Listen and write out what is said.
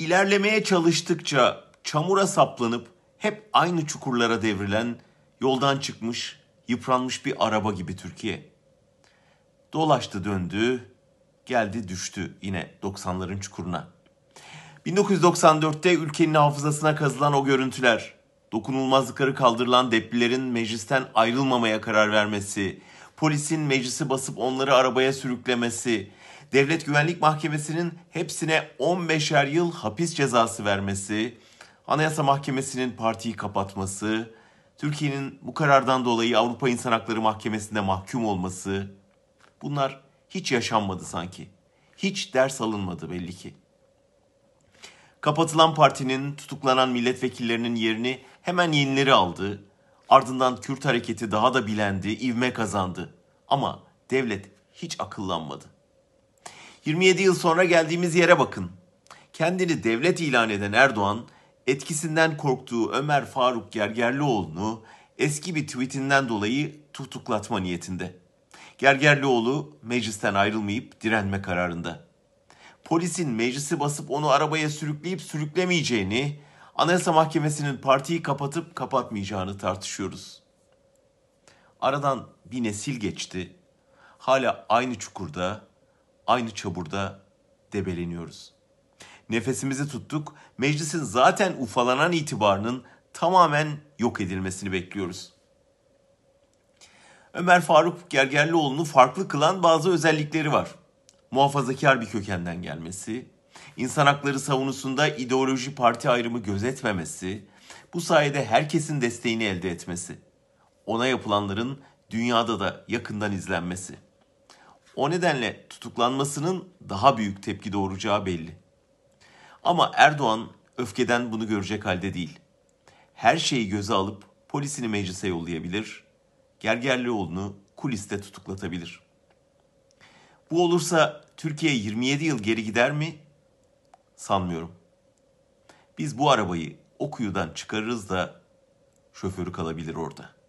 İlerlemeye çalıştıkça çamura saplanıp hep aynı çukurlara devrilen, yoldan çıkmış, yıpranmış bir araba gibi Türkiye. Dolaştı döndü, geldi düştü yine 90'ların çukuruna. 1994'te ülkenin hafızasına kazılan o görüntüler, dokunulmazlıkları kaldırılan deplilerin meclisten ayrılmamaya karar vermesi, polisin meclisi basıp onları arabaya sürüklemesi, Devlet Güvenlik Mahkemesi'nin hepsine 15'er yıl hapis cezası vermesi, Anayasa Mahkemesi'nin partiyi kapatması, Türkiye'nin bu karardan dolayı Avrupa İnsan Hakları Mahkemesi'nde mahkum olması, bunlar hiç yaşanmadı sanki. Hiç ders alınmadı belli ki. Kapatılan partinin tutuklanan milletvekillerinin yerini hemen yenileri aldı. Ardından Kürt hareketi daha da bilendi, ivme kazandı. Ama devlet hiç akıllanmadı. 27 yıl sonra geldiğimiz yere bakın. Kendini devlet ilan eden Erdoğan, etkisinden korktuğu Ömer Faruk Gergerlioğlu'nu eski bir tweetinden dolayı tutuklatma niyetinde. Gergerlioğlu meclisten ayrılmayıp direnme kararında. Polisin meclisi basıp onu arabaya sürükleyip sürüklemeyeceğini, Anayasa Mahkemesi'nin partiyi kapatıp kapatmayacağını tartışıyoruz. Aradan bir nesil geçti. Hala aynı çukurda, aynı çaburda debeleniyoruz. Nefesimizi tuttuk. Meclisin zaten ufalanan itibarının tamamen yok edilmesini bekliyoruz. Ömer Faruk Gergerlioğlu'nu farklı kılan bazı özellikleri var. Muhafazakar bir kökenden gelmesi, insan hakları savunusunda ideoloji parti ayrımı gözetmemesi, bu sayede herkesin desteğini elde etmesi, ona yapılanların dünyada da yakından izlenmesi. O nedenle tutuklanmasının daha büyük tepki doğuracağı belli. Ama Erdoğan öfkeden bunu görecek halde değil. Her şeyi göze alıp polisini meclise yollayabilir, Gergerlioğlu'nu kuliste tutuklatabilir. Bu olursa Türkiye 27 yıl geri gider mi? Sanmıyorum. Biz bu arabayı o kuyudan çıkarırız da şoförü kalabilir orada.''